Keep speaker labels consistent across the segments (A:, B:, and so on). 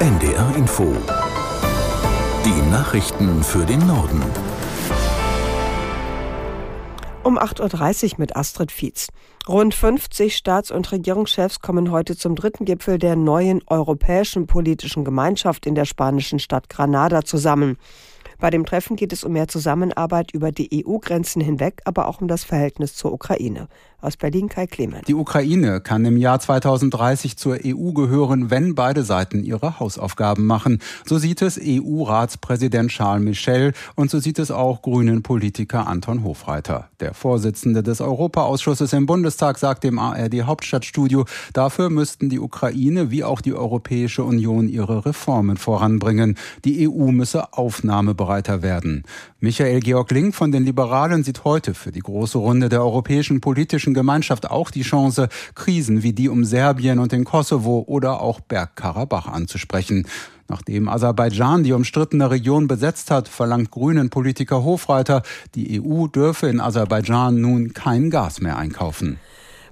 A: NDR Info. Die Nachrichten für den Norden.
B: Um 8.30 Uhr mit Astrid Fietz. Rund 50 Staats- und Regierungschefs kommen heute zum dritten Gipfel der neuen europäischen politischen Gemeinschaft in der spanischen Stadt Granada zusammen. Bei dem Treffen geht es um mehr Zusammenarbeit über die EU-Grenzen hinweg, aber auch um das Verhältnis zur Ukraine. Aus Berlin Kai Clement.
C: Die Ukraine kann im Jahr 2030 zur EU gehören, wenn beide Seiten ihre Hausaufgaben machen. So sieht es EU-Ratspräsident Charles Michel und so sieht es auch grünen Politiker Anton Hofreiter. Der Vorsitzende des Europaausschusses im Bundestag sagt dem ARD Hauptstadtstudio, dafür müssten die Ukraine wie auch die Europäische Union ihre Reformen voranbringen. Die EU müsse aufnahmebereiter werden. Michael Georg Link von den Liberalen sieht heute für die große Runde der europäischen politischen europäischen Gemeinschaft auch die Chance, Krisen wie die um Serbien und den Kosovo oder auch Bergkarabach anzusprechen. Nachdem Aserbaidschan die umstrittene Region besetzt hat, verlangt Grünen Politiker Hofreiter, die EU dürfe in Aserbaidschan nun kein Gas mehr einkaufen.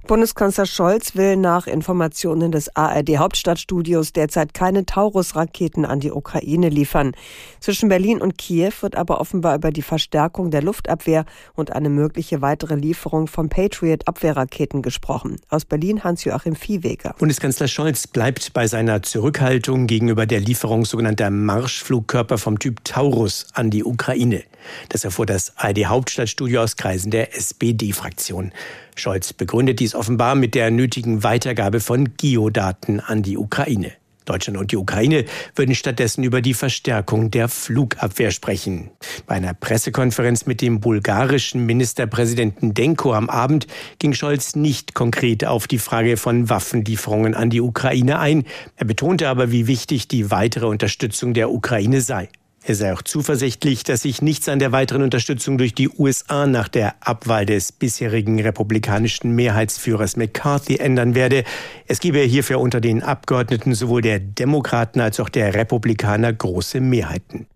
B: Bundeskanzler Scholz will nach Informationen des ARD Hauptstadtstudios derzeit keine Taurus-Raketen an die Ukraine liefern. Zwischen Berlin und Kiew wird aber offenbar über die Verstärkung der Luftabwehr und eine mögliche weitere Lieferung von Patriot-Abwehrraketen gesprochen. Aus Berlin Hans-Joachim Viehweger.
D: Bundeskanzler Scholz bleibt bei seiner Zurückhaltung gegenüber der Lieferung sogenannter Marschflugkörper vom Typ Taurus an die Ukraine. Das erfuhr das ARD Hauptstadtstudio aus Kreisen der SPD-Fraktion. Scholz begründet dies offenbar mit der nötigen Weitergabe von Geodaten an die Ukraine. Deutschland und die Ukraine würden stattdessen über die Verstärkung der Flugabwehr sprechen. Bei einer Pressekonferenz mit dem bulgarischen Ministerpräsidenten Denko am Abend ging Scholz nicht konkret auf die Frage von Waffenlieferungen an die Ukraine ein. Er betonte aber, wie wichtig die weitere Unterstützung der Ukraine sei. Er sei auch zuversichtlich, dass sich nichts an der weiteren Unterstützung durch die USA nach der Abwahl des bisherigen republikanischen Mehrheitsführers McCarthy ändern werde. Es gebe hierfür unter den Abgeordneten sowohl der Demokraten als auch der Republikaner große Mehrheiten.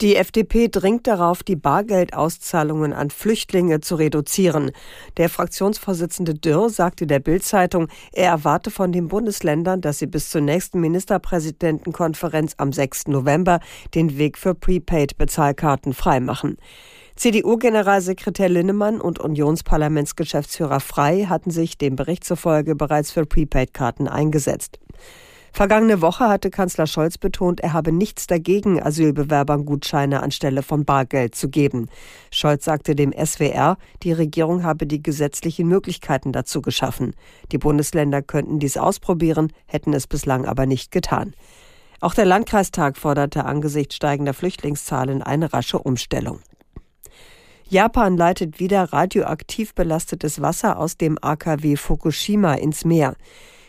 B: Die FDP dringt darauf, die Bargeldauszahlungen an Flüchtlinge zu reduzieren. Der Fraktionsvorsitzende Dürr sagte der Bild-Zeitung, er erwarte von den Bundesländern, dass sie bis zur nächsten Ministerpräsidentenkonferenz am 6. November den Weg für Prepaid-Bezahlkarten freimachen. CDU-Generalsekretär Linnemann und Unionsparlamentsgeschäftsführer Frei hatten sich dem Bericht zufolge bereits für Prepaid-Karten eingesetzt. Vergangene Woche hatte Kanzler Scholz betont, er habe nichts dagegen, Asylbewerbern Gutscheine anstelle von Bargeld zu geben. Scholz sagte dem SWR, die Regierung habe die gesetzlichen Möglichkeiten dazu geschaffen. Die Bundesländer könnten dies ausprobieren, hätten es bislang aber nicht getan. Auch der Landkreistag forderte angesichts steigender Flüchtlingszahlen eine rasche Umstellung. Japan leitet wieder radioaktiv belastetes Wasser aus dem AKW Fukushima ins Meer.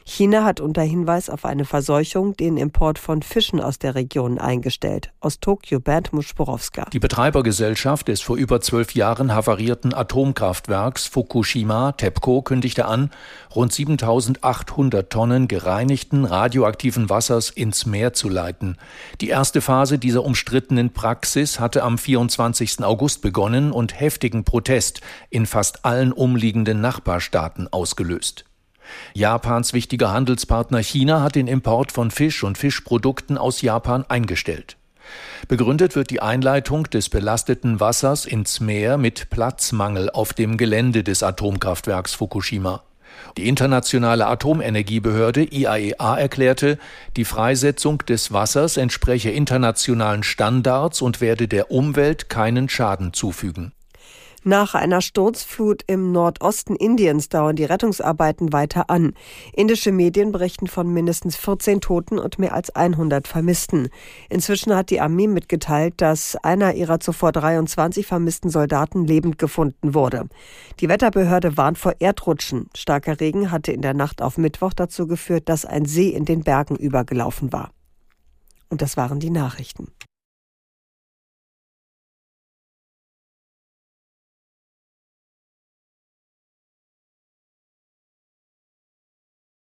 B: China hat unter Hinweis auf eine Verseuchung den Import von Fischen aus der Region eingestellt. Aus Tokio Bernd Muschborowska.
E: Die Betreibergesellschaft des vor über zwölf Jahren havarierten Atomkraftwerks Fukushima, TEPCO, kündigte an, rund 7800 Tonnen gereinigten radioaktiven Wassers ins Meer zu leiten. Die erste Phase dieser umstrittenen Praxis hatte am 24. August begonnen und heftigen Protest in fast allen umliegenden Nachbarstaaten ausgelöst. Japans wichtiger Handelspartner China hat den Import von Fisch und Fischprodukten aus Japan eingestellt. Begründet wird die Einleitung des belasteten Wassers ins Meer mit Platzmangel auf dem Gelände des Atomkraftwerks Fukushima. Die internationale Atomenergiebehörde IAEA e erklärte, die Freisetzung des Wassers entspreche internationalen Standards und werde der Umwelt keinen Schaden zufügen.
B: Nach einer Sturzflut im Nordosten Indiens dauern die Rettungsarbeiten weiter an. Indische Medien berichten von mindestens 14 Toten und mehr als 100 Vermissten. Inzwischen hat die Armee mitgeteilt, dass einer ihrer zuvor 23 vermissten Soldaten lebend gefunden wurde. Die Wetterbehörde warnt vor Erdrutschen. Starker Regen hatte in der Nacht auf Mittwoch dazu geführt, dass ein See in den Bergen übergelaufen war. Und das waren die Nachrichten.